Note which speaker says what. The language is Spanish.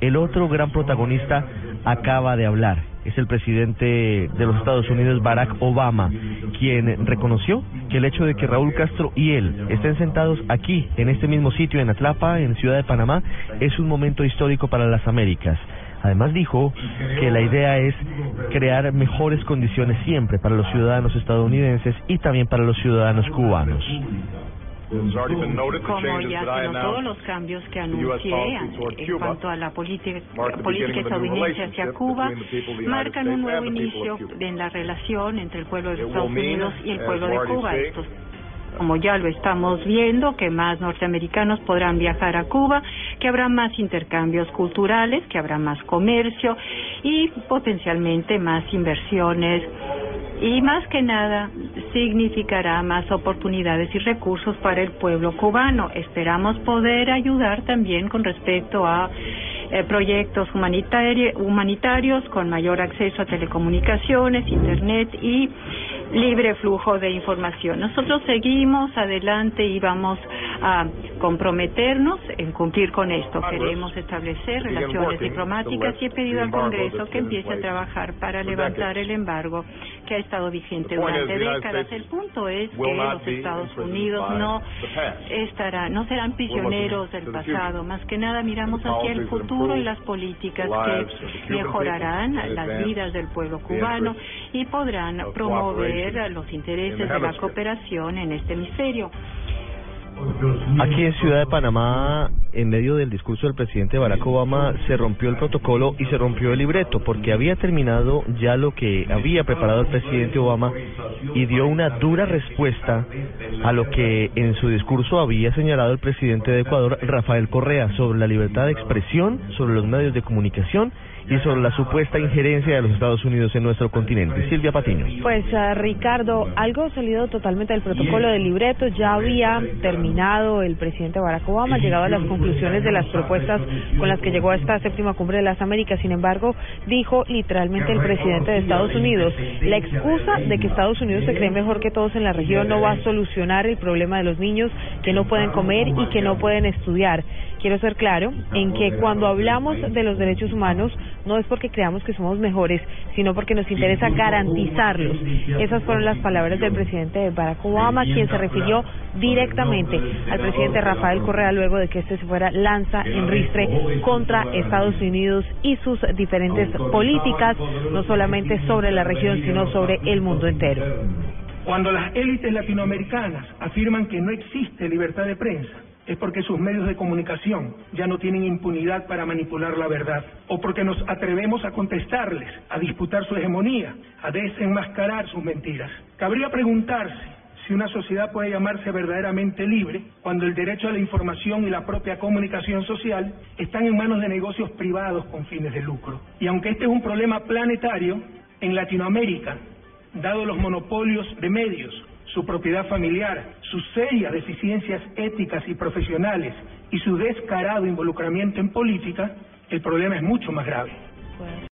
Speaker 1: el otro gran protagonista acaba de hablar. Es el presidente de los Estados Unidos, Barack Obama, quien reconoció que el hecho de que Raúl Castro y él estén sentados aquí, en este mismo sitio, en Atlapa, en Ciudad de Panamá, es un momento histórico para las Américas. Además dijo que la idea es crear mejores condiciones siempre para los ciudadanos estadounidenses y también para los ciudadanos cubanos.
Speaker 2: Como ya se todos los cambios que anuncié en cuanto a la política, política estadounidense hacia Cuba marcan un nuevo inicio en la relación entre el pueblo de Estados Unidos y el pueblo de Cuba. Estos como ya lo estamos viendo, que más norteamericanos podrán viajar a Cuba, que habrá más intercambios culturales, que habrá más comercio y potencialmente más inversiones y más que nada significará más oportunidades y recursos para el pueblo cubano. Esperamos poder ayudar también con respecto a eh, proyectos humanitarios con mayor acceso a telecomunicaciones, Internet y libre flujo de información. Nosotros seguimos adelante y vamos a comprometernos en cumplir con esto. Queremos establecer relaciones diplomáticas y he pedido al Congreso que empiece a trabajar para levantar el embargo que ha estado vigente durante décadas. El punto es que los Estados Unidos no estarán, no serán prisioneros del pasado. Más que nada miramos hacia el futuro y las políticas que mejorarán las vidas del pueblo cubano y podrán promover los intereses de la cooperación en este hemisferio.
Speaker 1: Aquí en Ciudad de Panamá, en medio del discurso del presidente Barack Obama, se rompió el protocolo y se rompió el libreto, porque había terminado ya lo que había preparado el presidente Obama y dio una dura respuesta a lo que en su discurso había señalado el presidente de Ecuador, Rafael Correa, sobre la libertad de expresión, sobre los medios de comunicación y sobre la supuesta injerencia de los Estados Unidos en nuestro continente. Silvia Patiño.
Speaker 3: Pues uh, Ricardo, algo salido totalmente del protocolo del libreto, ya había terminado el presidente Barack Obama, llegado a las conclusiones de las propuestas con las que llegó a esta séptima cumbre de las Américas. Sin embargo, dijo literalmente el presidente de Estados Unidos, la excusa de que Estados Unidos se cree mejor que todos en la región no va a solucionar el problema de los niños que no pueden comer y que no pueden estudiar. Quiero ser claro en que cuando hablamos de los derechos humanos no es porque creamos que somos mejores, sino porque nos interesa garantizarlos. Esas fueron las palabras del presidente Barack Obama, quien se refirió directamente al presidente Rafael Correa luego de que este se fuera lanza en ristre contra Estados Unidos y sus diferentes políticas, no solamente sobre la región, sino sobre el mundo entero.
Speaker 4: Cuando las élites latinoamericanas afirman que no existe libertad de prensa, es porque sus medios de comunicación ya no tienen impunidad para manipular la verdad, o porque nos atrevemos a contestarles, a disputar su hegemonía, a desenmascarar sus mentiras. Cabría preguntarse si una sociedad puede llamarse verdaderamente libre cuando el derecho a la información y la propia comunicación social están en manos de negocios privados con fines de lucro. Y aunque este es un problema planetario, en Latinoamérica, dado los monopolios de medios, su propiedad familiar, sus serias deficiencias éticas y profesionales y su descarado involucramiento en política, el problema es mucho más grave.